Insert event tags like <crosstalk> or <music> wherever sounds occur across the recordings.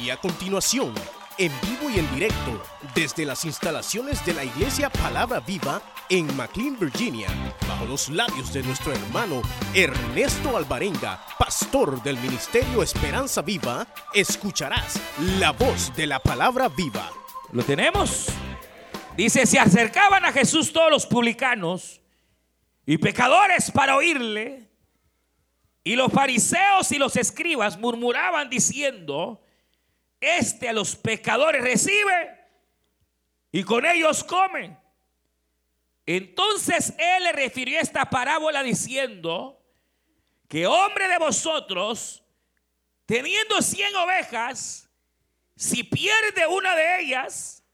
Y a continuación, en vivo y en directo, desde las instalaciones de la Iglesia Palabra Viva en McLean, Virginia, bajo los labios de nuestro hermano Ernesto Alvarenga, pastor del Ministerio Esperanza Viva, escucharás la voz de la Palabra Viva. ¿Lo tenemos? Dice, se acercaban a Jesús todos los publicanos y pecadores para oírle. Y los fariseos y los escribas murmuraban diciendo, este a los pecadores recibe y con ellos come. Entonces él le refirió esta parábola diciendo que hombre de vosotros, teniendo cien ovejas, si pierde una de ellas,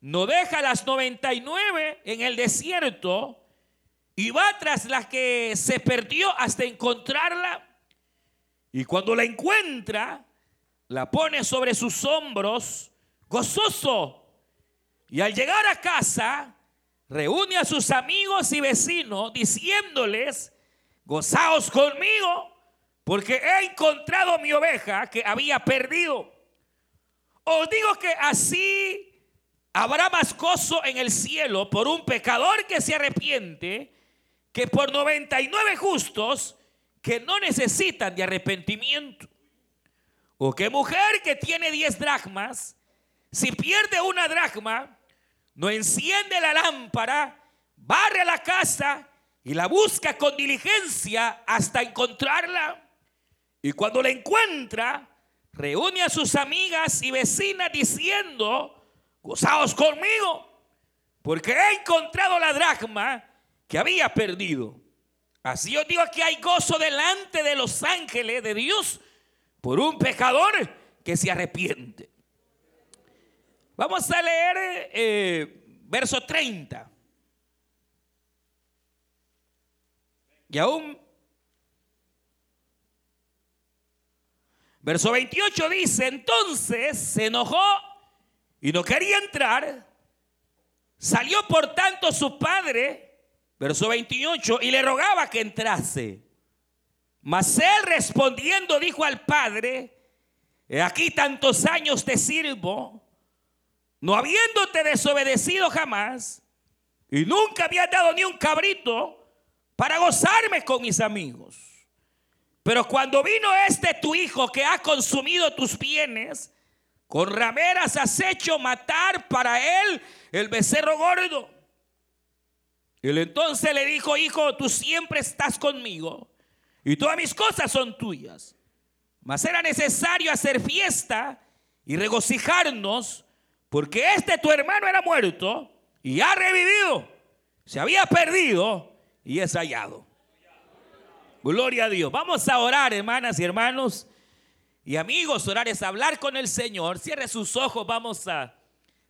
no deja las 99 en el desierto y va tras la que se perdió hasta encontrarla. Y cuando la encuentra, la pone sobre sus hombros, gozoso. Y al llegar a casa, reúne a sus amigos y vecinos diciéndoles, gozaos conmigo, porque he encontrado mi oveja que había perdido. Os digo que así habrá más gozo en el cielo por un pecador que se arrepiente que por 99 justos que no necesitan de arrepentimiento. O que mujer que tiene 10 dracmas, si pierde una dracma, no enciende la lámpara, barre la casa y la busca con diligencia hasta encontrarla. Y cuando la encuentra, reúne a sus amigas y vecinas diciendo, gozaos conmigo, porque he encontrado la dracma que había perdido. Así os digo que hay gozo delante de los ángeles de Dios por un pecador que se arrepiente. Vamos a leer eh, verso 30. Y aún, verso 28 dice, entonces se enojó y no quería entrar. Salió por tanto su padre Verso 28, y le rogaba que entrase. Mas él respondiendo dijo al padre, aquí tantos años te sirvo, no habiéndote desobedecido jamás, y nunca había dado ni un cabrito para gozarme con mis amigos. Pero cuando vino este tu hijo que ha consumido tus bienes, con rameras has hecho matar para él el becerro gordo. Él entonces le dijo, hijo, tú siempre estás conmigo y todas mis cosas son tuyas. Mas era necesario hacer fiesta y regocijarnos porque este tu hermano era muerto y ha revivido. Se había perdido y es hallado. Gloria a Dios. Vamos a orar, hermanas y hermanos. Y amigos, orar es hablar con el Señor. Cierre sus ojos. Vamos a,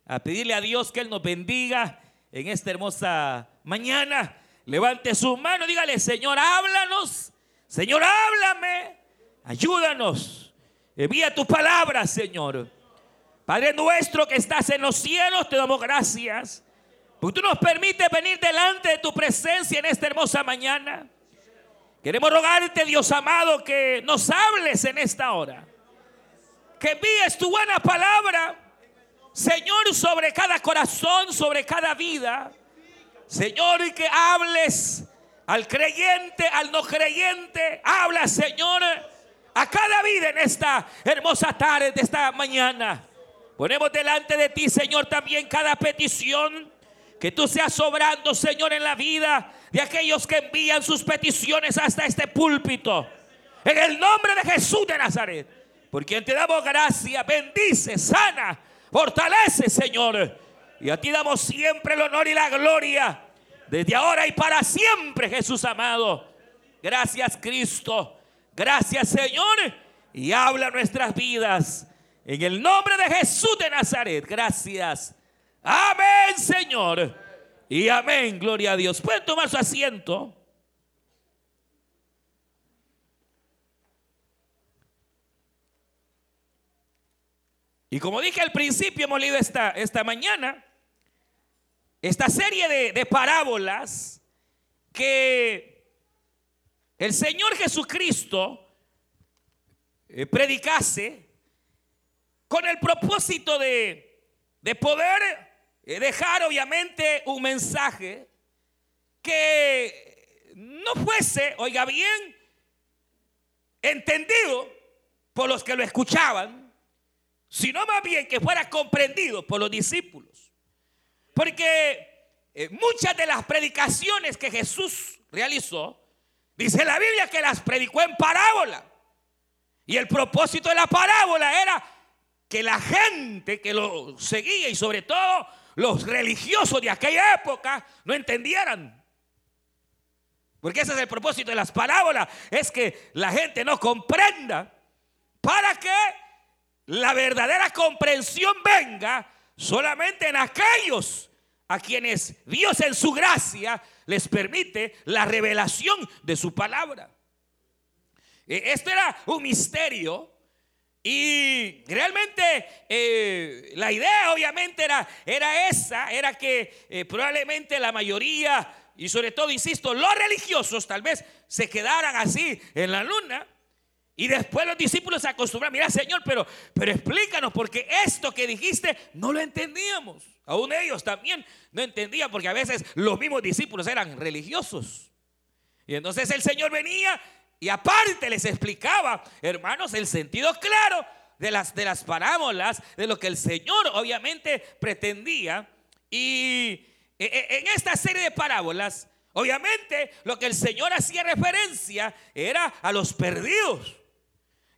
a pedirle a Dios que Él nos bendiga en esta hermosa mañana. Levante su mano, dígale, Señor, háblanos. Señor, háblame. Ayúdanos. Envía tu palabra, Señor. Padre nuestro que estás en los cielos, te damos gracias. Porque tú nos permites venir delante de tu presencia en esta hermosa mañana. Queremos rogarte, Dios amado, que nos hables en esta hora. Que envíes tu buena palabra Señor, sobre cada corazón, sobre cada vida. Señor, que hables al creyente, al no creyente. Habla, Señor, a cada vida en esta hermosa tarde, de esta mañana. Ponemos delante de ti, Señor, también cada petición. Que tú seas sobrando, Señor, en la vida de aquellos que envían sus peticiones hasta este púlpito. En el nombre de Jesús de Nazaret. Por quien te damos gracia, bendice, sana Fortalece, Señor. Y a ti damos siempre el honor y la gloria. Desde ahora y para siempre, Jesús amado. Gracias, Cristo. Gracias, Señor. Y habla nuestras vidas. En el nombre de Jesús de Nazaret. Gracias. Amén, Señor. Y amén. Gloria a Dios. Pueden tomar su asiento. Y como dije al principio, hemos leído esta, esta mañana esta serie de, de parábolas que el Señor Jesucristo eh, predicase con el propósito de, de poder eh, dejar obviamente un mensaje que no fuese, oiga bien, entendido por los que lo escuchaban, sino más bien que fuera comprendido por los discípulos. Porque eh, muchas de las predicaciones que Jesús realizó, dice la Biblia que las predicó en parábola. Y el propósito de la parábola era que la gente que lo seguía y sobre todo los religiosos de aquella época no entendieran. Porque ese es el propósito de las parábolas, es que la gente no comprenda para que la verdadera comprensión venga solamente en aquellos a quienes Dios en su gracia les permite la revelación de su palabra. E, esto era un misterio y realmente eh, la idea obviamente era, era esa, era que eh, probablemente la mayoría y sobre todo, insisto, los religiosos tal vez se quedaran así en la luna. Y después los discípulos se acostumbran, mira Señor, pero, pero explícanos, porque esto que dijiste no lo entendíamos. Aún ellos también no entendían, porque a veces los mismos discípulos eran religiosos. Y entonces el Señor venía y aparte les explicaba, hermanos, el sentido claro de las, de las parábolas, de lo que el Señor obviamente pretendía. Y e, e, en esta serie de parábolas, obviamente lo que el Señor hacía referencia era a los perdidos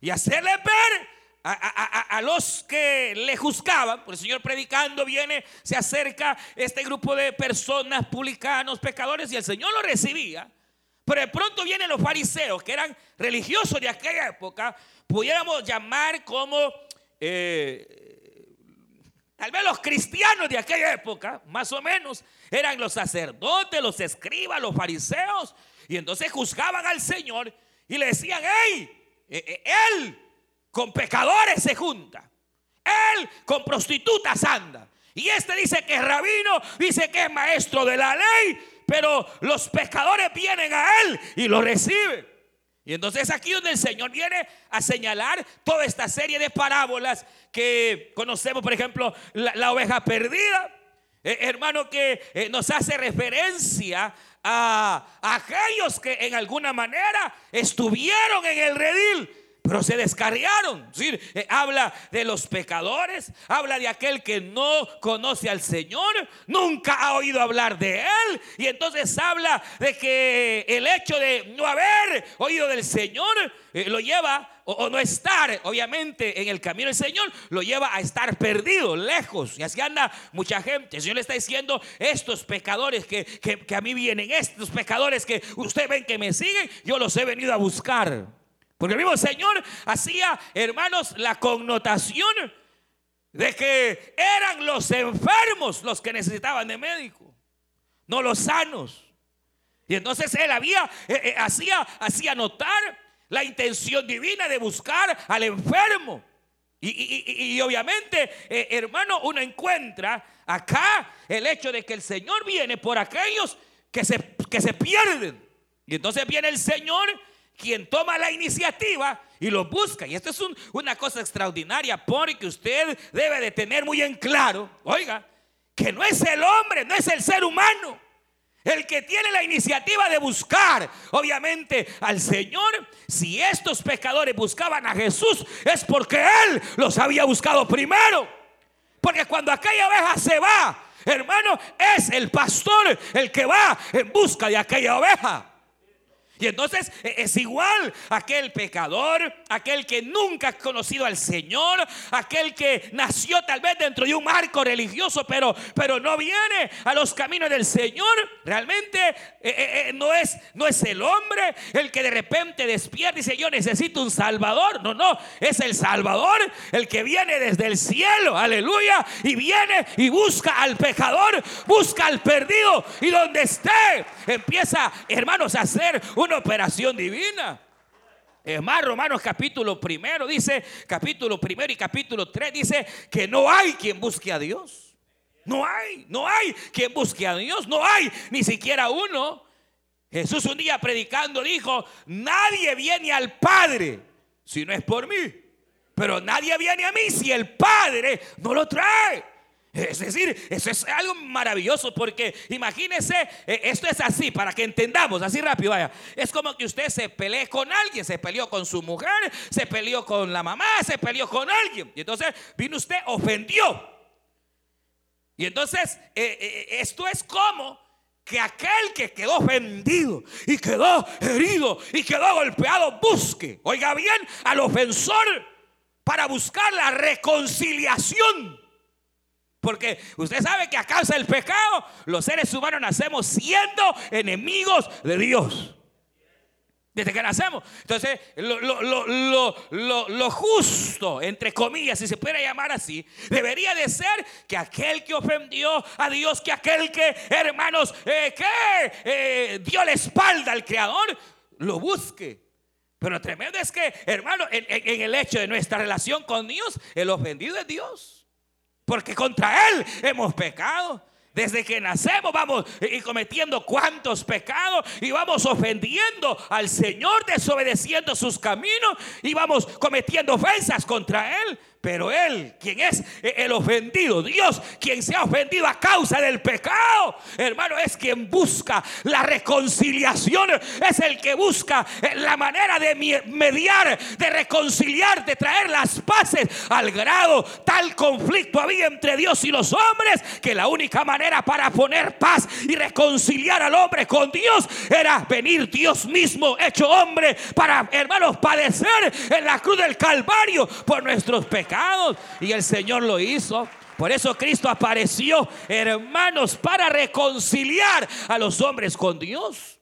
y hacerle ver a, los que le juzgaban, porque el Señor predicando viene, se acerca este grupo de personas, publicanos, pecadores, y el Señor lo recibía. Pero de pronto vienen los fariseos, que eran religiosos de aquella época, pudiéramos llamar como eh, Tal vez los cristianos de aquella época, más o menos, eran los sacerdotes, los escribas, los fariseos. Y entonces juzgaban al Señor y le decían, hey, él con pecadores se junta. Él con prostitutas anda. Y este dice que es rabino, dice que es maestro de la ley, pero los pecadores vienen a él y lo reciben. Y entonces aquí donde el Señor viene a señalar toda esta serie de parábolas que conocemos, por ejemplo, la, oveja perdida, eh, hermano, que eh, nos hace referencia a, aquellos que en alguna manera estuvieron en el redil pero se descarriaron. Eh, habla de los pecadores, habla de aquel que no conoce al Señor, nunca ha oído hablar de Él. Y entonces habla de que el hecho de no haber oído del Señor eh, lo lleva, o, no estar, obviamente, en el camino del Señor, lo lleva a estar perdido, lejos. Y así anda mucha gente. El Señor le está diciendo, estos pecadores que, que a mí vienen, estos pecadores que ustedes ven que me siguen, yo los he venido a buscar. Porque el mismo Señor hacía, hermanos, la connotación de que eran los enfermos los que necesitaban de médico, no los sanos. Y entonces él había, eh, eh, hacía, hacía notar la intención divina de buscar al enfermo. Y, obviamente, eh, hermano, uno encuentra acá el hecho de que el Señor viene por aquellos que se, que se pierden. Y entonces viene el Señor quien toma la iniciativa y lo busca. Y esto es una cosa extraordinaria porque usted debe de tener muy en claro, oiga, que no es el hombre, no es el ser humano. El que tiene la iniciativa de buscar, obviamente, al Señor, si estos pecadores buscaban a Jesús, es porque Él los había buscado primero. Porque cuando aquella oveja se va, hermano, es el pastor el que va en busca de aquella oveja. Y entonces e, es igual aquel pecador, aquel que nunca ha conocido al Señor, aquel que nació tal vez dentro de un marco religioso, pero, pero no viene a los caminos del Señor. Realmente e, e, no, es, no es el hombre el que de repente despierta y dice yo necesito un Salvador. No, no, es el Salvador el que viene desde el cielo, aleluya, y viene y busca al pecador, busca al perdido y donde esté empieza, hermanos, a hacer un una operación divina. Es más, Romanos capítulo primero dice, capítulo primero y capítulo tres dice que no hay quien busque a Dios. No hay, no hay quien busque a Dios, no hay ni siquiera uno. Jesús un día predicando dijo, nadie viene al Padre si no es por mí. Pero nadie viene a mí si el Padre no lo trae. Es decir, eso es algo maravilloso porque imagínese, eh, esto es así, para que entendamos, así rápido, vaya. Es como que usted se pelee con alguien, se peleó con su mujer, se peleó con la mamá, se peleó con alguien. Y entonces vino usted, ofendió. Y entonces, eh, eh, esto es como que aquel que quedó ofendido y quedó herido y quedó golpeado busque, oiga bien, al ofensor para buscar la reconciliación. Porque usted sabe que a causa del pecado los seres humanos nacemos siendo enemigos de Dios. Desde que nacemos. Entonces, lo, justo, entre comillas, si se puede llamar así, debería de ser que aquel que ofendió a Dios, que aquel que, hermanos, eh, que eh, dio la espalda al Creador, lo busque. Pero tremendo es que, hermano, en el hecho de nuestra relación con Dios, el ofendido es Dios. Porque contra Él hemos pecado. Desde que nacemos vamos y cometiendo cuantos pecados y vamos ofendiendo al Señor, desobedeciendo sus caminos y vamos cometiendo ofensas contra Él. Pero Él, quien es el ofendido, Dios, quien se ha ofendido a causa del pecado, hermano, es quien busca la reconciliación, es el que busca la manera de mediar, de reconciliar, de traer las paces al grado tal conflicto había entre Dios y los hombres que la única manera para poner paz y reconciliar al hombre con Dios era venir Dios mismo hecho hombre para, hermanos, padecer en la cruz del Calvario por nuestros pecados. Y el Señor lo hizo. Por eso Cristo apareció, hermanos, para reconciliar a los hombres con Dios.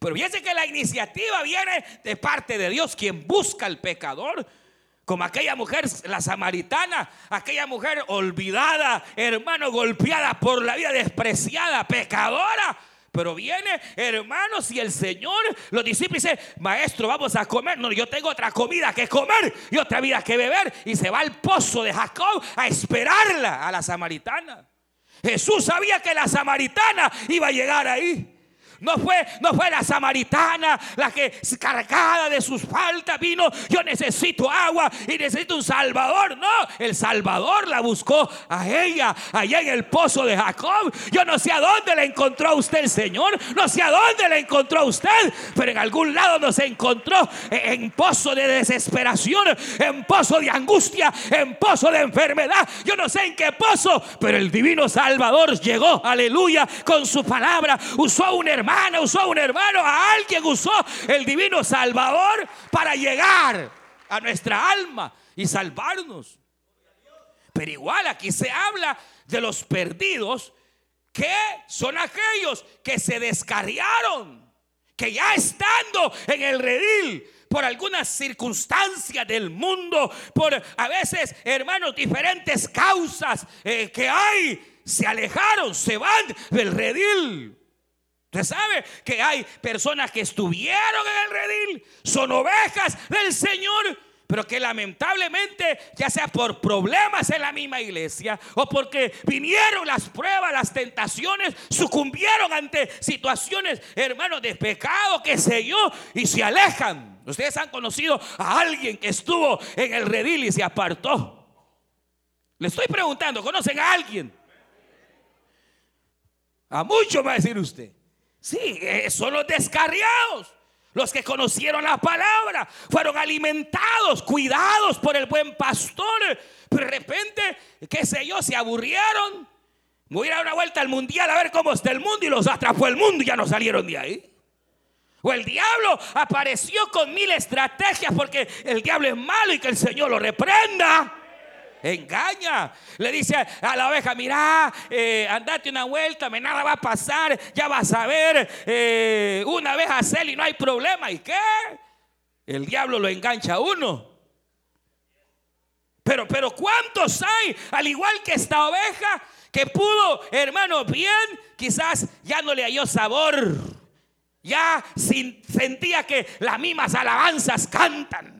Pero fíjense que la iniciativa viene de parte de Dios, quien busca al pecador. Como aquella mujer, la samaritana, aquella mujer olvidada, hermano, golpeada por la vida, despreciada, pecadora pero viene, hermanos, y el Señor, los discípulos dice, maestro, vamos a comer. No, yo tengo otra comida que comer y otra vida que beber. Y se va al pozo de Jacob a esperarla a la samaritana. Jesús sabía que la samaritana iba a llegar ahí. No fue, no fue la samaritana la que cargada de sus faltas vino. Yo necesito agua y necesito un salvador. No, el salvador la buscó a ella allá en el pozo de Jacob. Yo no sé a dónde la encontró usted el Señor. No sé a dónde la encontró usted. Pero en algún lado nos encontró en pozo de desesperación, en pozo de angustia, en pozo de enfermedad. Yo no sé en qué pozo, pero el divino Salvador llegó, aleluya, con su palabra. Usó a un hermano usó a un hermano, a alguien usó el divino Salvador para llegar a nuestra alma y salvarnos. Pero igual aquí se habla de los perdidos que son aquellos que se descarriaron, que ya estando en el redil por algunas circunstancias del mundo, por a veces, hermanos, diferentes causas eh, que hay, se alejaron, se van del redil. Usted sabe que hay personas que estuvieron en el redil, son ovejas del Señor, pero que lamentablemente, ya sea por problemas en la misma iglesia o porque vinieron las pruebas, las tentaciones, sucumbieron ante situaciones, hermanos, de pecado, que sé yo, y se alejan. Ustedes han conocido a alguien que estuvo en el redil y se apartó. Le estoy preguntando, ¿conocen a alguien? A mucho va a decir usted. Sí, eh, son los descarriados. Los que conocieron la palabra, fueron alimentados, cuidados por el buen pastor. Pero de repente, qué sé yo, se aburrieron. Voy a dar una vuelta al mundial a ver cómo está el mundo y los atrapó el mundo y ya no salieron de ahí. O el diablo apareció con mil estrategias porque el diablo es malo y que el Señor lo reprenda. Engaña. Le dice a la oveja, mira, eh, andate una vuelta, me nada va a pasar, ya vas a ver, eh, una vez hacer y no hay problema. ¿Y qué? El diablo lo engancha a uno. Pero, pero ¿cuántos hay? Al igual que esta oveja que pudo, hermano, bien, quizás ya no le halló sabor. Ya sentía que las mismas alabanzas cantan.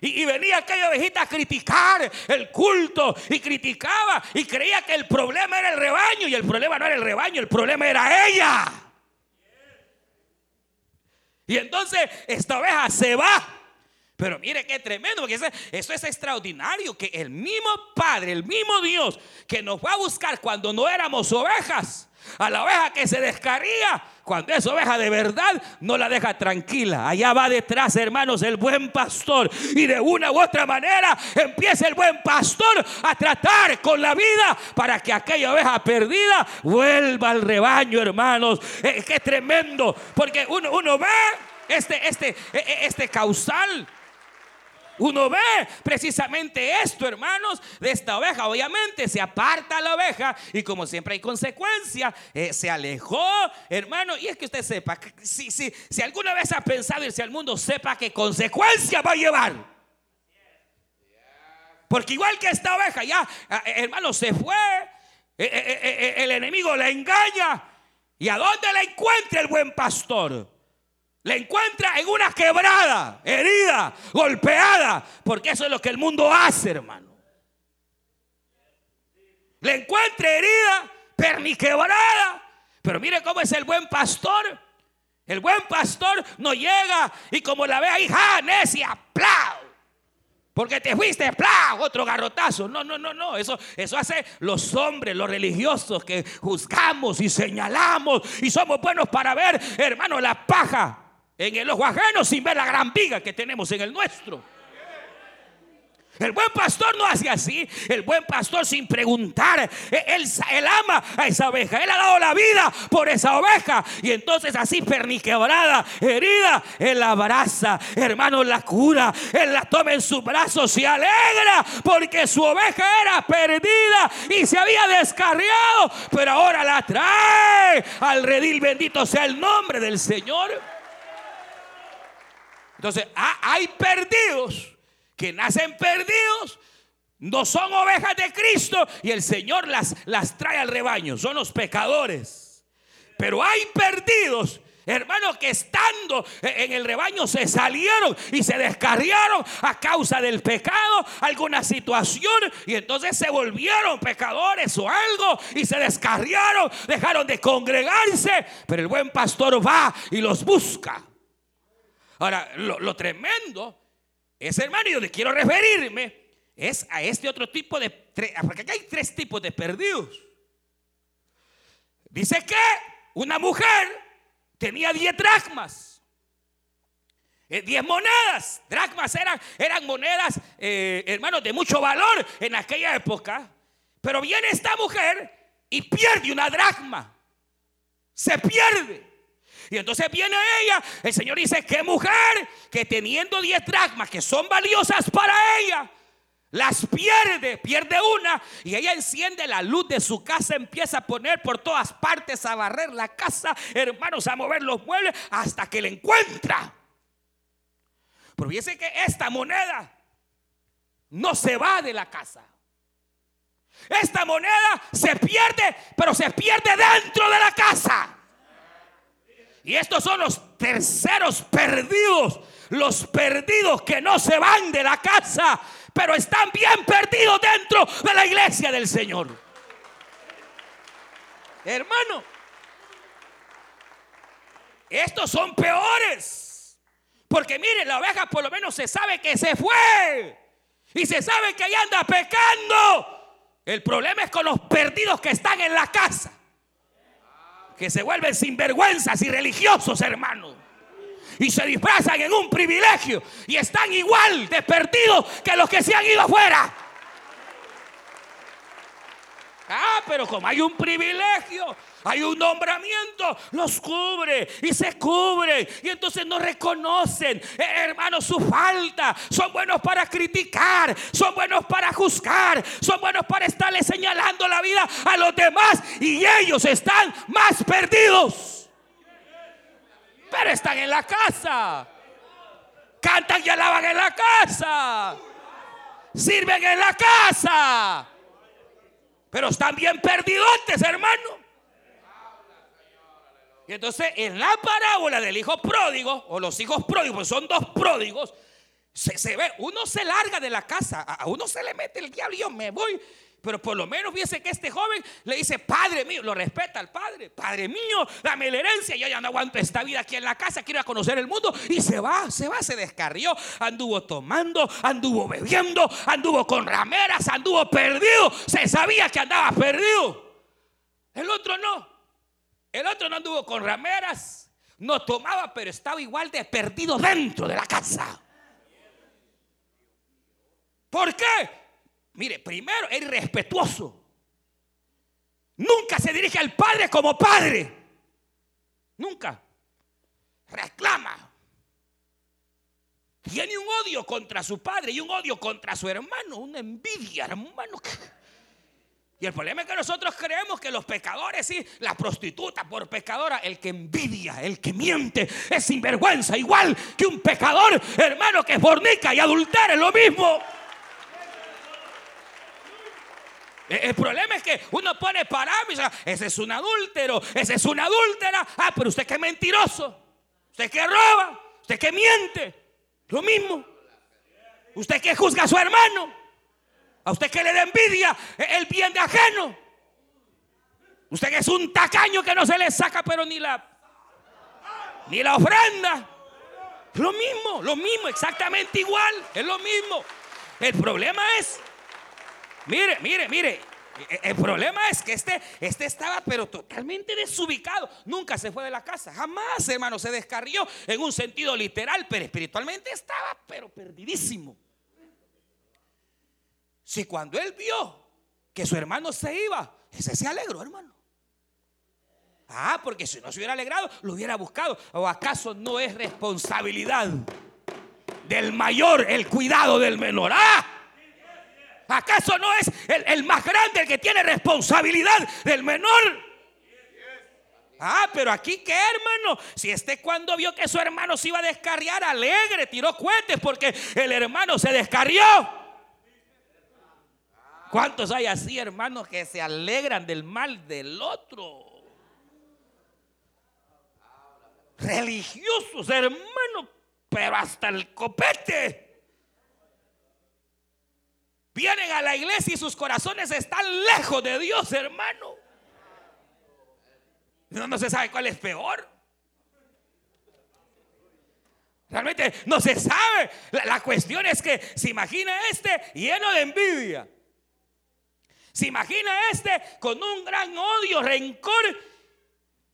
Y, venía aquella ovejita a criticar el culto y criticaba y creía que el problema era el rebaño y el problema no era el rebaño, el problema era ella. Y entonces esta oveja se va. Pero mire qué tremendo, porque eso, eso, es extraordinario, que el mismo Padre, el mismo Dios que nos va a buscar cuando no éramos ovejas, a la oveja que se descarría, cuando es oveja de verdad, no la deja tranquila. Allá va detrás, hermanos, el buen pastor. Y de una u otra manera empieza el buen pastor a tratar con la vida para que aquella oveja perdida vuelva al rebaño, hermanos. Es que tremendo, porque uno, uno ve este, este, e, e, este causal uno ve precisamente esto, hermanos, de esta oveja. Obviamente se aparta la oveja y como siempre hay consecuencia, eh, se alejó, hermano. Y es que usted sepa, si, si, si alguna vez ha pensado irse al mundo, sepa qué consecuencia va a llevar. Porque igual que esta oveja, ya, eh, hermano, se fue, eh, el enemigo la engaña. ¿Y a dónde la encuentra el buen pastor? Le encuentra en una quebrada, herida, golpeada, porque eso es lo que el mundo hace, hermano. Le encuentra herida, perniquebrada, pero mire cómo es el buen pastor. El buen pastor no llega y como la ve ahí, ¡ja, necia! ¡Plau! Porque te fuiste, ¡plau! Otro garrotazo. No, no, no, no. Eso, eso hace los hombres, los religiosos que juzgamos y señalamos y somos buenos para ver, hermano, la paja en el ojo ajeno sin ver la gran viga que tenemos en el nuestro. El buen pastor no hace así. El buen pastor sin preguntar. E, él, ama a esa oveja. Él ha dado la vida por esa oveja. Y entonces así perniquebrada, herida, él la abraza. Hermano, la cura. Él la toma en sus brazos y alegra porque su oveja era perdida y se había descarriado. Pero ahora la trae al redil. Bendito sea el nombre del Señor. Entonces, hay perdidos que nacen perdidos, no son ovejas de Cristo y el Señor las, las trae al rebaño, son los pecadores. Pero hay perdidos Hermanos que estando en el rebaño se salieron y se descarriaron a causa del pecado, alguna situación, y entonces se volvieron pecadores o algo y se descarriaron, dejaron de congregarse, pero el buen pastor va y los busca. Ahora, lo, tremendo es, hermano, y donde quiero referirme es a este otro tipo de, porque aquí hay tres tipos de perdidos. Dice que una mujer tenía diez dracmas. Eh, diez monedas. Dracmas eran, eran monedas, eh, hermanos, de mucho valor en aquella época. Pero viene esta mujer y pierde una dracma. Se pierde. Y entonces viene ella, el Señor dice, qué mujer que teniendo diez dracmas que son valiosas para ella, las pierde, pierde una y ella enciende la luz de su casa, empieza a poner por todas partes a barrer la casa, hermanos, a mover los muebles hasta que la encuentra. Pero fíjense que esta moneda no se va de la casa. Esta moneda se pierde, pero se pierde dentro de la casa. Y estos son los terceros perdidos. Los perdidos que no se van de la casa, pero están bien perdidos dentro de la iglesia del Señor. Hermano, estos son peores. Porque mire, la oveja por lo menos se sabe que se fue. Y se sabe que ahí anda pecando. El problema es con los perdidos que están en la casa que se vuelven sinvergüenzas y religiosos, hermanos. Y se disfrazan en un privilegio y están igual de que los que se han ido afuera. Ah, pero como hay un privilegio, hay un nombramiento, los cubre y se cubre. Y entonces no reconocen, eh, hermanos, su falta. Son buenos para criticar, son buenos para juzgar, son buenos para estarle señalando la vida a los demás. Y ellos están más perdidos. Pero están en la casa. Cantan y alaban en la casa. Sirven en la casa. Pero están bien perdidotes, hermano. Y entonces en la parábola del hijo pródigo, o los hijos pródigos, pues son dos pródigos, Se, ve, uno se larga de la casa, a uno se le mete el diablo yo me voy. Pero por lo menos fíjese que este joven le dice, Padre mío, lo respeta al Padre, Padre mío, dame la herencia, yo ya no aguanto esta vida aquí en la casa, quiero conocer el mundo. Y se va, se va, se descarrió, anduvo tomando, anduvo bebiendo, anduvo con rameras, anduvo perdido, se sabía que andaba perdido. El otro no, el otro no anduvo con rameras, no tomaba, pero estaba igual de perdido dentro de la casa. ¿Por qué? Mire, primero es irrespetuoso. Nunca se dirige al padre como padre. Nunca. Reclama. Tiene un odio contra su padre y un odio contra su hermano. Una envidia, hermano. Y el problema es que nosotros creemos que los pecadores, sí, la prostituta por pecadora, el que envidia, el que miente, es sinvergüenza, igual que un pecador, hermano, que fornica y adultera, es lo mismo. El problema es que uno pone parámetros. Ese es un adúltero, ese es una adúltera. Ah, pero usted que es mentiroso. Usted que roba, usted que miente. Lo mismo. Usted que juzga a su hermano. A usted que le da envidia el bien de ajeno. Usted que es un tacaño que no se le saca, pero ni la ni la ofrenda. Lo mismo, lo mismo, exactamente igual. Es lo mismo. El problema es Mire, mire, mire. El problema es que este, este estaba pero totalmente desubicado. Nunca se fue de la casa. Jamás, hermano, se descarrió en un sentido literal, pero espiritualmente estaba pero perdidísimo. Si cuando él vio que su hermano se iba, ese se alegró, hermano. Ah, porque si no se hubiera alegrado, lo hubiera buscado. ¿O acaso no es responsabilidad del mayor el cuidado del menor? Ah, ¿Acaso no es el, más grande el que tiene responsabilidad del menor? Ah, pero aquí qué hermano. Si este cuando vio que su hermano se iba a descarriar, alegre, tiró cohetes porque el hermano se descarrió. ¿Cuántos hay así, hermanos, que se alegran del mal del otro? Religiosos, hermanos, pero hasta el copete. Vienen a la iglesia y sus corazones están lejos de Dios, hermano. No, no se sabe cuál es peor. Realmente no se sabe. La, cuestión es que se imagina este lleno de envidia. Se imagina este con un gran odio, rencor.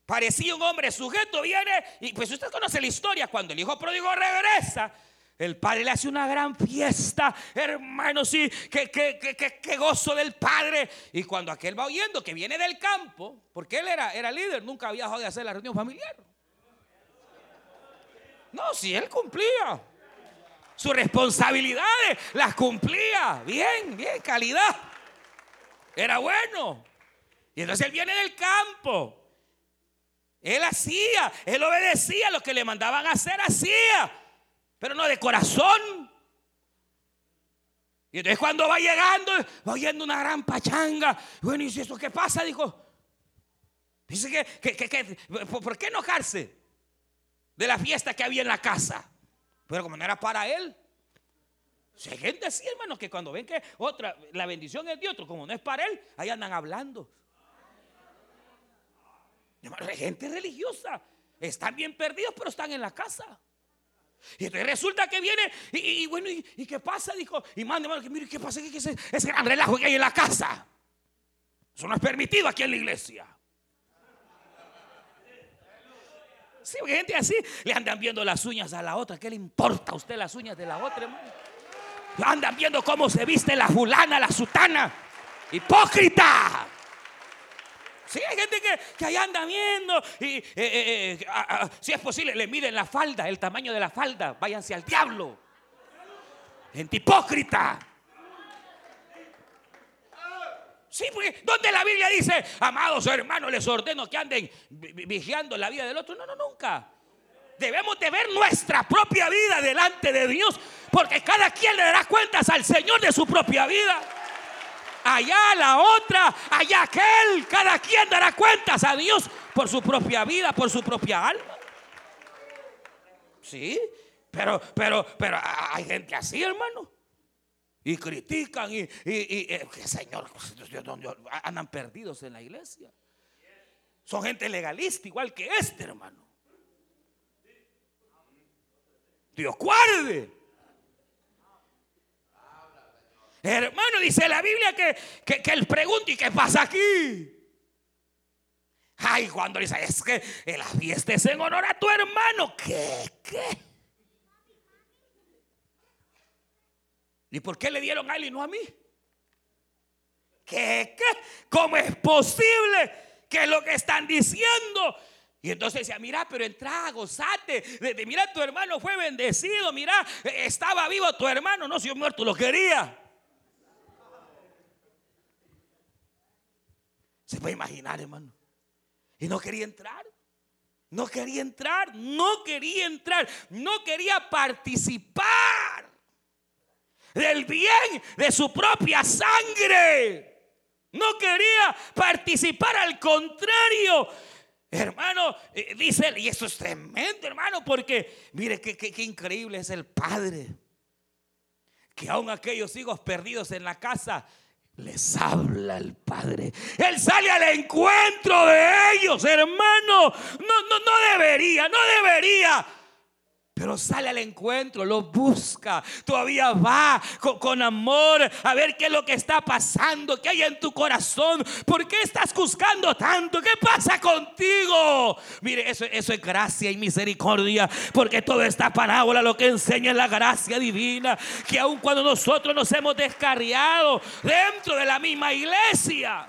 Parecía un hombre sujeto, viene y pues usted conoce la historia. Cuando el hijo pródigo regresa, el padre le hace una gran fiesta, hermano, sí, que, que, gozo del padre. Y cuando aquel va oyendo que viene del campo, porque él era, era líder, nunca había dejado de hacer la reunión familiar. No, si él cumplía. Sus responsabilidades las cumplía. Bien, bien, calidad. Era bueno. Y entonces él viene del campo. Él hacía, él obedecía lo que le mandaban hacer, hacía pero no de corazón. Y entonces cuando va llegando, va oyendo una gran pachanga. Bueno, ¿y si eso qué pasa? Dijo. Dice que, ¿por qué enojarse de la fiesta que había en la casa? Pero como no era para él. Hay gente así, hermano, que cuando ven que otra, la bendición es de otro, como no es para él, ahí andan hablando. Hay gente religiosa. Están bien perdidos, pero están en la casa. Y entonces resulta que viene y, bueno, y, qué pasa? Dijo, y mande, que mire, ¿qué pasa? ¿Qué, ese, ese gran relajo que hay en la casa? Eso no es permitido aquí en la iglesia. Sí, porque gente así le andan viendo las uñas a la otra. ¿Qué le importa a usted las uñas de la otra, hermano? Andan viendo cómo se viste la fulana, la sutana. Hipócrita. Sí, hay gente que, que ahí anda viendo y eh, eh, eh, si es posible le miden la falda, el tamaño de la falda. Váyanse al diablo. Gente hipócrita. Sí, porque donde la Biblia dice, amados hermanos, les ordeno que anden vigiando la vida del otro. No, no, nunca. Debemos de ver nuestra propia vida delante de Dios, porque cada quien le dará cuentas al Señor de su propia vida allá la otra, allá aquel. Cada quien dará cuentas a Dios por su propia vida, por su propia alma. Sí, Pero, pero, pero hay gente así, hermano. Y critican y, y, y eh, Señor, andan perdidos en la iglesia. Son gente legalista, igual que este, hermano. Dios guarde. Hermano, dice la Biblia que, que, él pregunta, ¿y qué pasa aquí? Ay, cuando dice, es que la fiesta es en honor a tu hermano. ¿Qué? ¿Qué? ¿Y por qué le dieron a él y no a mí? ¿Qué? ¿Qué? ¿Cómo es posible que lo que están diciendo? Y entonces decía, mira, pero entra, gozate. mira, tu hermano fue bendecido. Mira, estaba vivo tu hermano. No, si yo muerto lo quería. Se puede imaginar, hermano. Y no quería entrar. No quería entrar. No quería entrar. No quería participar del bien de su propia sangre. No quería participar, al contrario. Hermano, eh, dice y eso es tremendo, hermano, porque mire qué, qué increíble es el Padre. Que aún aquellos hijos perdidos en la casa les habla el Padre. Él sale al encuentro de ellos, hermano. No, no, no debería, no debería. Pero sale al encuentro, lo busca, todavía va con, amor a ver qué es lo que está pasando, qué hay en tu corazón, por qué estás buscando tanto, qué pasa contigo. Mire, eso, es gracia y misericordia, porque toda esta parábola lo que enseña es la gracia divina, que aun cuando nosotros nos hemos descarriado dentro de la misma iglesia.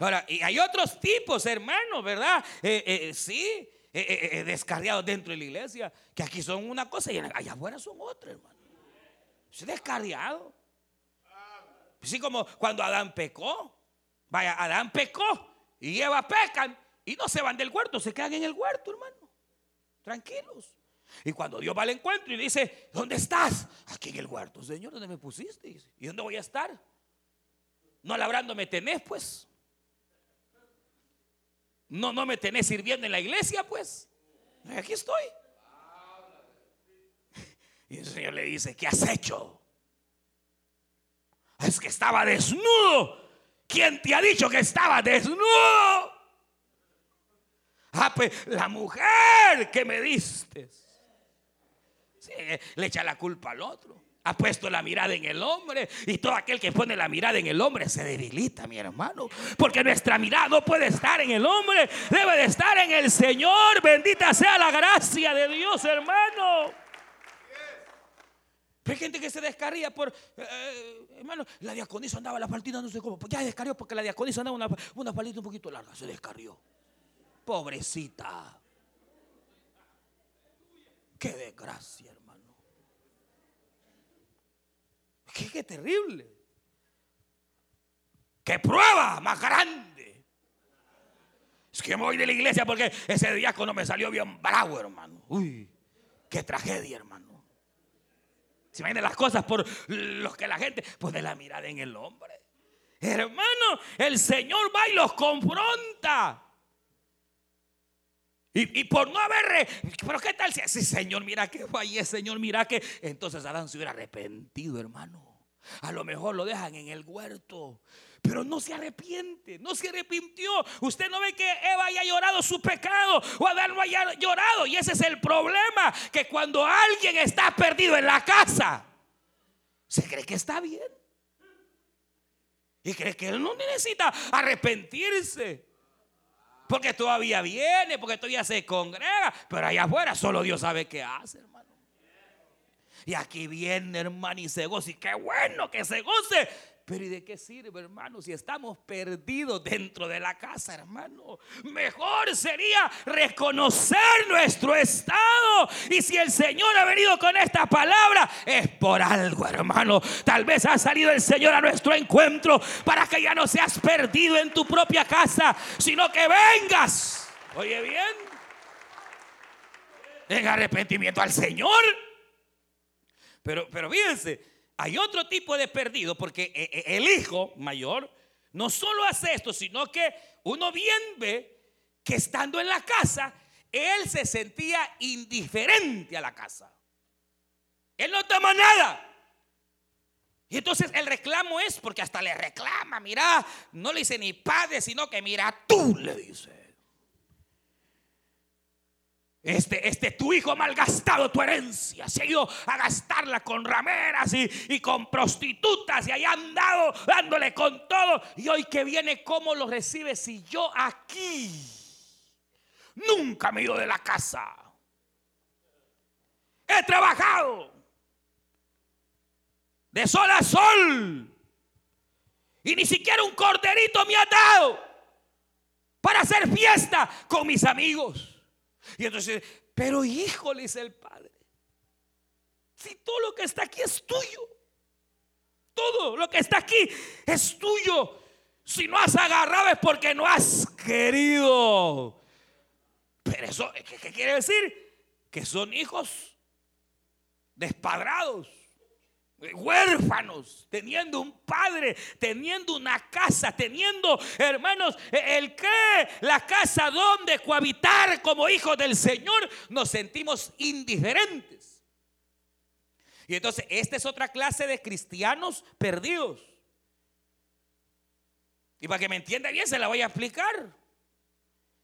Ahora, y hay otros tipos, hermanos, ¿verdad? Eh, eh, sí, eh, eh, eh, descarriados dentro de la iglesia, que aquí son una cosa y allá afuera son otra, hermano. Es descarriado. Así como cuando Adán pecó. Vaya, Adán pecó y Eva pecan y no se van del huerto, se quedan en el huerto, hermano. Tranquilos. Y cuando Dios va al encuentro y dice, ¿dónde estás? Aquí en el huerto. Señor, ¿dónde me pusiste? ¿Y dónde voy a estar? No labrando me tenés, pues. No, no me tenés sirviendo en la iglesia, pues. Aquí estoy. <laughs> Y el Señor le dice, ¿qué has hecho? Es que estaba desnudo. ¿Quién te ha dicho que estaba desnudo? Ah, pues la mujer que me diste. le echa la culpa al otro ha puesto la mirada en el hombre y todo aquel que pone la mirada en el hombre se debilita, mi hermano, porque nuestra mirada no puede estar en el hombre, debe de estar en el Señor. Bendita sea la gracia de Dios, hermano. hay gente que se descarría por, eh, hermano, la diaconisa andaba la faltita, no sé cómo, ya descarrió porque la diaconisa andaba una, una un poquito larga, se descarrió. Pobrecita. Qué desgracia, hermano. Qué, terrible. Qué prueba más grande. Es que me voy de la iglesia porque ese diácono me salió bien bravo, hermano. Uy, qué tragedia, hermano. Si imagina las cosas por los que la gente pone la mirada en el hombre. Hermano, el Señor va y los confronta. Y, por no haber, pero qué tal si, sí, Señor, mira que fallé, Señor, mira que. Entonces Adán se hubiera arrepentido, hermano. A lo mejor lo dejan en el huerto. Pero no se arrepiente, no se arrepintió. Usted no ve que Eva haya llorado su pecado o Adán no haya llorado. Y ese es el problema, que cuando alguien está perdido en la casa, se cree que está bien. Y cree que él no necesita arrepentirse. Porque todavía viene, porque todavía se congrega. Pero allá afuera solo Dios sabe qué hace. Y aquí viene, hermano, y se goza. Y qué bueno que se goce. Pero ¿y de qué sirve, hermano, si estamos perdidos dentro de la casa, hermano? Mejor sería reconocer nuestro estado. Y si el Señor ha venido con esta palabra, es por algo, hermano. Tal vez ha salido el Señor a nuestro encuentro para que ya no seas perdido en tu propia casa, sino que vengas. Oye bien, en arrepentimiento al Señor. Pero, pero fíjense hay otro tipo de perdido porque eh, eh, el hijo mayor no solo hace esto, sino que uno bien ve que estando en la casa, él se sentía indiferente a la casa. Él no toma nada. Y entonces el reclamo es porque hasta le reclama, mira, no le dice ni padre, sino que mira, tú le dice. Este, este, tu hijo ha malgastado tu herencia, se ha ido a gastarla con rameras y, y con prostitutas y ahí ha andado dándole con todo. Y hoy que viene, ¿cómo lo recibe si yo aquí nunca me he ido de la casa? He trabajado de sol a sol y ni siquiera un corderito me ha dado para hacer fiesta con mis amigos. Y entonces, pero hijo, le dice el padre, si todo lo que está aquí es tuyo, todo lo que está aquí es tuyo. Si no has agarrado es porque no has querido. Pero eso, ¿qué, qué quiere decir? Que son hijos despadrados huérfanos, teniendo un padre, teniendo una casa, teniendo, hermanos, el que, la casa donde cohabitar como hijos del Señor, nos sentimos indiferentes. Y entonces, esta es otra clase de cristianos perdidos. Y para que me entienda bien, se la voy a explicar.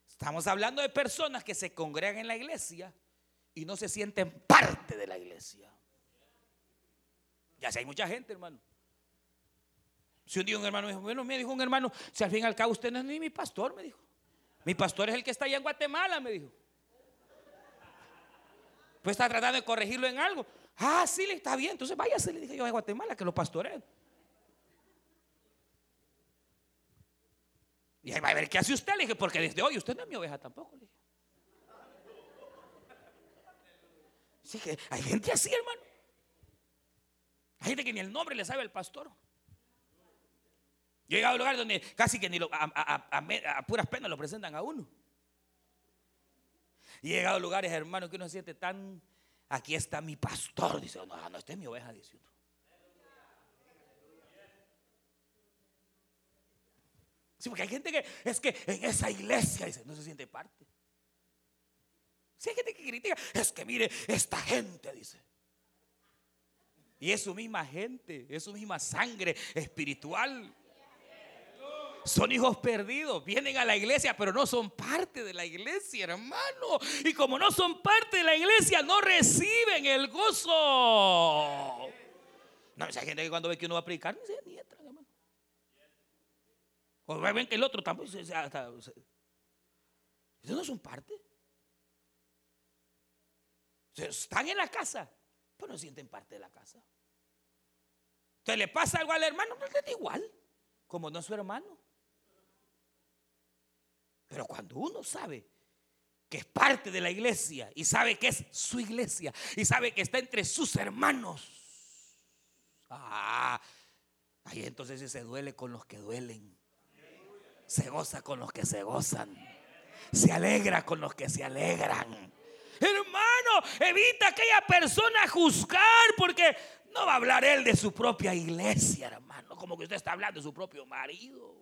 Estamos hablando de personas que se congregan en la iglesia y no se sienten parte de la iglesia. Ya sé, hay mucha gente, hermano. Si un día un hermano me dijo, bueno, me dijo un hermano, si al fin y al cabo usted no es ni mi pastor, me dijo. Mi pastor es el que está allá en Guatemala, me dijo. Pues está tratando de corregirlo en algo. Ah, sí, le está bien. Entonces váyase, le dije yo a Guatemala que lo pastoreen. Y ahí va a ver qué hace usted. Le dije, porque desde hoy usted no es mi oveja tampoco. Le dije. Sí, que hay gente así, hermano. Hay gente que ni el nombre le sabe al pastor. Yo he llegado a lugares donde casi que ni a, puras penas lo presentan a uno. Y he llegado a lugares, hermano, que uno se siente tan. Aquí está mi pastor. Dice, no, no, esta es mi oveja, dice uno. Sí, porque hay gente que es que en esa iglesia dice, no se siente parte. Sí, hay gente que critica, es que mire, esta gente dice. Y es su misma gente, es su misma sangre espiritual. Son hijos perdidos, vienen a la iglesia, pero no son parte de la iglesia, hermano. Y como no son parte de la iglesia, no reciben el gozo. No, hay gente que cuando ve que uno va a predicar, ni se ni entra, hermano. O ven que el otro tampoco Ustedes no son parte. Están en la casa, pero no sienten parte de la casa. Entonces le pasa algo al hermano, no le da igual, como no es su hermano. Pero cuando uno sabe que es parte de la iglesia y sabe que es su iglesia y sabe que está entre sus hermanos, ah, ahí entonces se duele con los que duelen, se goza con los que se gozan, se alegra con los que se alegran. Hermano, evita a aquella persona juzgar porque no va a hablar él de su propia iglesia, hermano, como que usted está hablando de su propio marido.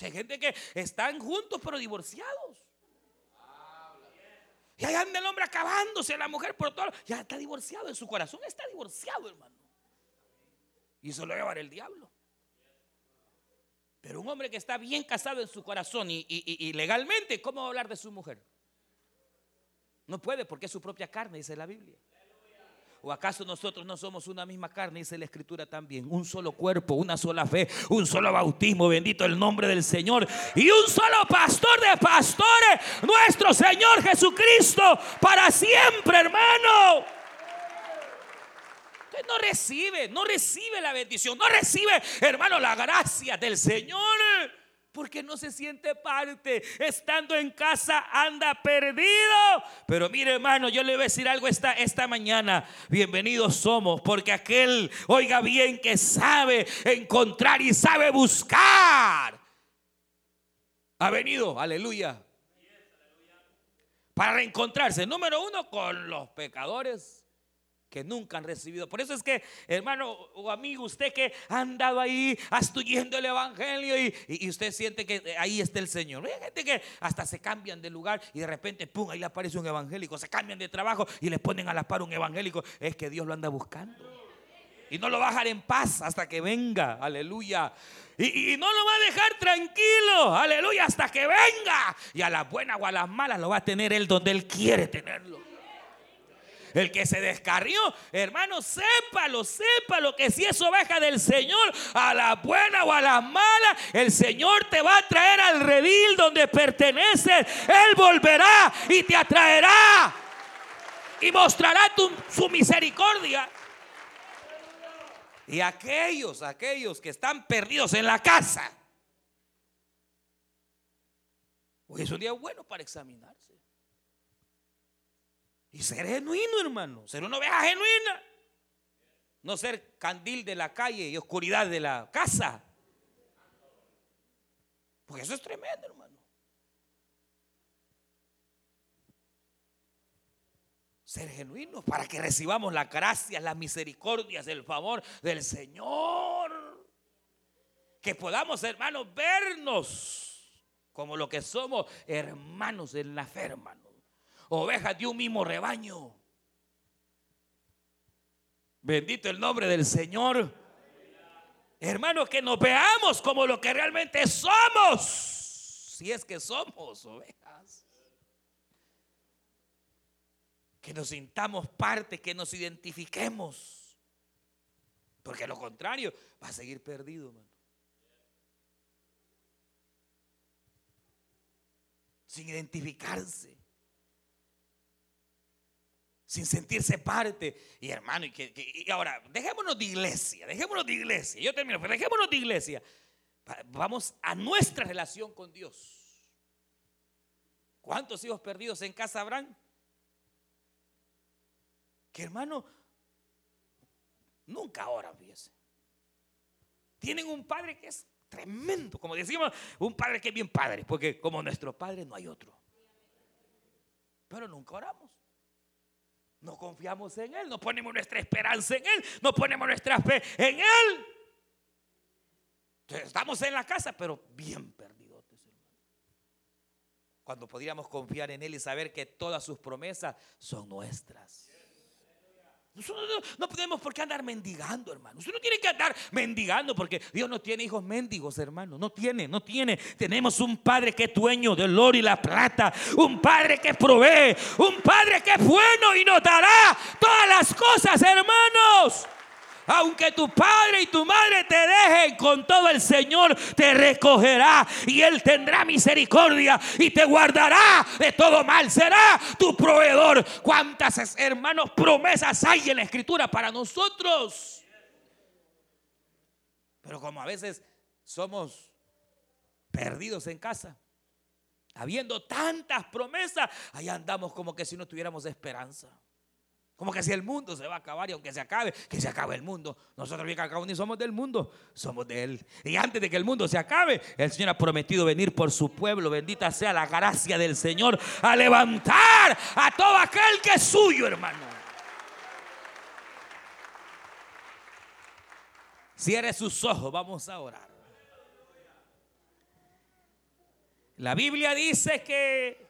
hay gente que están juntos pero divorciados. Y ahí anda el hombre acabándose, la mujer por todo. Ya está divorciado, en su corazón está divorciado, hermano. Y eso lo va a llevar el diablo. Pero un hombre que está bien casado en su corazón y, y legalmente, ¿cómo va a hablar de su mujer? No puede porque es su propia carne, dice la Biblia. ¿O acaso nosotros no somos una misma carne? Dice la escritura también. Un solo cuerpo, una sola fe, un solo bautismo, bendito el nombre del Señor. Y un solo pastor de pastores, nuestro Señor Jesucristo, para siempre, hermano. Usted no recibe, no recibe la bendición, no recibe, hermano, la gracia del Señor porque no se siente parte. Estando en casa anda perdido. Pero mire hermano, yo le voy a decir algo esta, esta mañana. Bienvenidos somos, porque aquel, oiga bien, que sabe encontrar y sabe buscar. Ha venido, aleluya. Para reencontrarse, número uno, con los pecadores que nunca han recibido. Por eso es que, hermano o amigo, usted que ha andado ahí astuyendo el evangelio y, usted siente que ahí está el Señor. Hay gente que hasta se cambian de lugar y de repente, pum, ahí le aparece un evangélico. Se cambian de trabajo y le ponen a la par un evangélico. Es que Dios lo anda buscando. Y no lo va a dejar en paz hasta que venga. Aleluya. Y, y, no lo va a dejar tranquilo. Aleluya. Hasta que venga. Y a las buenas o a las malas lo va a tener él donde él quiere tenerlo. El que se descarrió, hermano, sépalo, sépalo que si es oveja del Señor, a la buena o a la mala, el Señor te va a traer al redil donde pertenece. Él volverá y te atraerá y mostrará su misericordia. Y aquellos, aquellos que están perdidos en la casa, hoy es un día bueno para examinarse. Y ser genuino, hermano. Ser una oveja genuina. No ser candil de la calle y oscuridad de la casa. Porque eso es tremendo, hermano. Ser genuino para que recibamos la gracia, las misericordias, el favor del Señor. Que podamos, hermanos, vernos como lo que somos, hermanos en la fe, hermano ovejas de un mismo rebaño. Bendito el nombre del Señor. Hermanos, que nos veamos como lo que realmente somos. Si es que somos ovejas. Que nos sintamos parte, que nos identifiquemos. Porque lo contrario va a seguir perdido, hermano. Sin identificarse sin sentirse parte. Y hermano, y, que, ahora, dejémonos de iglesia, dejémonos de iglesia. Yo termino, pero dejémonos de iglesia. Vamos a nuestra relación con Dios. ¿Cuántos hijos perdidos en casa habrán? Que hermano, nunca ahora fíjese. Tienen un padre que es tremendo, como decimos, un padre que es bien padre, porque como nuestro padre no hay otro. Pero nunca oramos. No confiamos en Él, no ponemos nuestra esperanza en Él, no ponemos nuestra fe en Él. estamos en la casa, pero bien perdidos, Cuando podríamos confiar en Él y saber que todas sus promesas son nuestras. Nosotros no, podemos por qué andar mendigando, hermano. Usted no tiene que andar mendigando porque Dios no tiene hijos mendigos, hermano. No tiene, no tiene. Tenemos un Padre que es dueño del oro y la plata. Un Padre que provee. Un Padre que es bueno y nos dará todas las cosas, hermanos. Aunque tu padre y tu madre te dejen con todo el Señor, te recogerá y Él tendrá misericordia y te guardará de todo mal. Será tu proveedor. ¿Cuántas hermanos promesas hay en la escritura para nosotros? Pero como a veces somos perdidos en casa, habiendo tantas promesas, ahí andamos como que si no tuviéramos esperanza. Como que si el mundo se va a acabar y aunque se acabe, que se acabe el mundo. Nosotros bien que ni somos del mundo, somos de Él. Y antes de que el mundo se acabe, el Señor ha prometido venir por su pueblo. Bendita sea la gracia del Señor a levantar a todo aquel que es suyo, hermano. Cierre sus ojos, vamos a orar. La Biblia dice que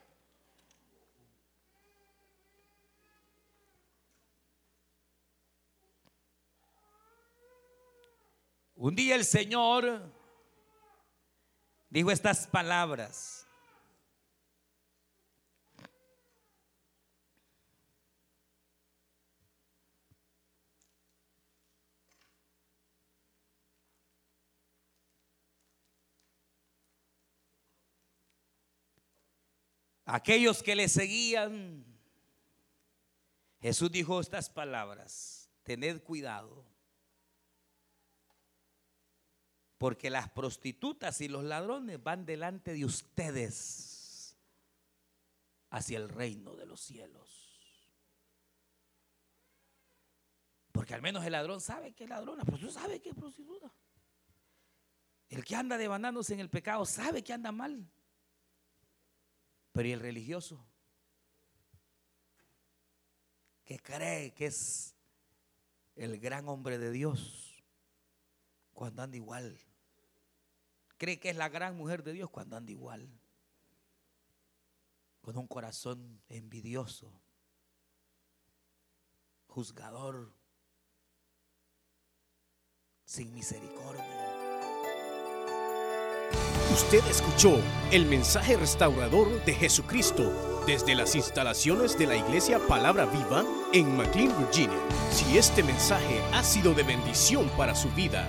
Un día el Señor dijo estas palabras. Aquellos que le seguían, Jesús dijo estas palabras, tened cuidado porque las prostitutas y los ladrones van delante de ustedes hacia el reino de los cielos. Porque al menos el ladrón sabe que es ladrón, la prostituta sabe que es prostituta. El que anda devanándose en el pecado sabe que anda mal. Pero ¿y el religioso? Que cree que es el gran hombre de Dios cuando anda igual. Cree que es la gran mujer de Dios cuando anda igual. Con un corazón envidioso, juzgador, sin misericordia. Usted escuchó el mensaje restaurador de Jesucristo desde las instalaciones de la iglesia Palabra Viva en McLean, Virginia. Si este mensaje ha sido de bendición para su vida